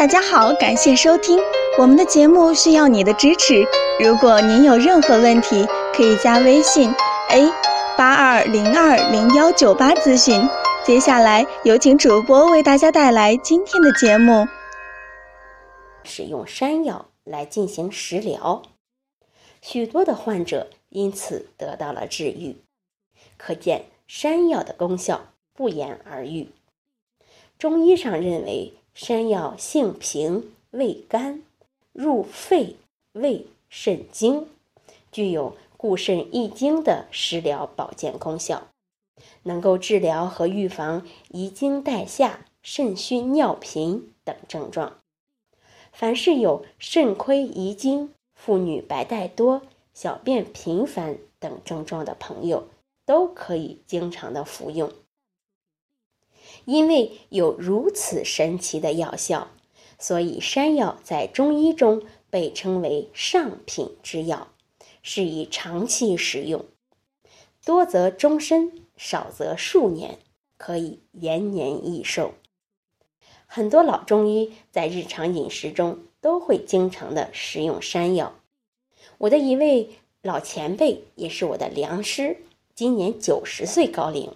大家好，感谢收听我们的节目，需要你的支持。如果您有任何问题，可以加微信 a 八二零二零幺九八咨询。接下来有请主播为大家带来今天的节目。使用山药来进行食疗，许多的患者因此得到了治愈。可见山药的功效不言而喻。中医上认为，山药性平，味甘，入肺、胃、肾经，具有固肾益精的食疗保健功效，能够治疗和预防遗精带下、肾虚尿频等症状。凡是有肾亏遗精、妇女白带多、小便频繁等症状的朋友，都可以经常的服用。因为有如此神奇的药效，所以山药在中医中被称为上品之药，适宜长期食用，多则终身，少则数年，可以延年益寿。很多老中医在日常饮食中都会经常的食用山药。我的一位老前辈也是我的良师，今年九十岁高龄。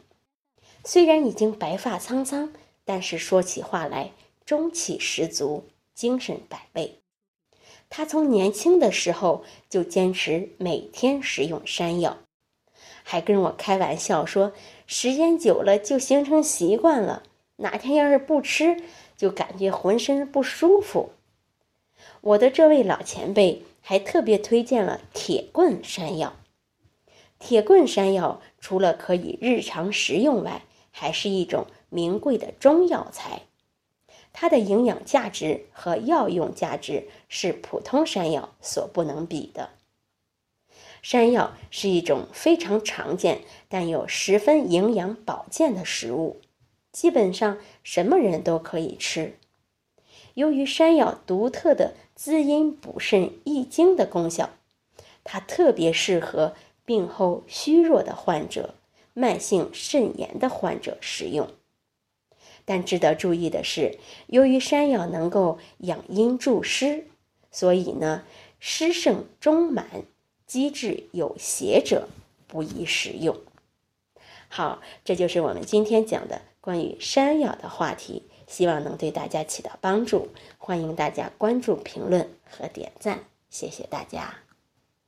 虽然已经白发苍苍，但是说起话来中气十足，精神百倍。他从年轻的时候就坚持每天食用山药，还跟我开玩笑说，时间久了就形成习惯了，哪天要是不吃，就感觉浑身不舒服。我的这位老前辈还特别推荐了铁棍山药。铁棍山药除了可以日常食用外，还是一种名贵的中药材，它的营养价值和药用价值是普通山药所不能比的。山药是一种非常常见但又十分营养保健的食物，基本上什么人都可以吃。由于山药独特的滋阴补肾益精的功效，它特别适合病后虚弱的患者。慢性肾炎的患者食用，但值得注意的是，由于山药能够养阴助湿，所以呢，湿盛中满、积滞有邪者不宜食用。好，这就是我们今天讲的关于山药的话题，希望能对大家起到帮助。欢迎大家关注、评论和点赞，谢谢大家。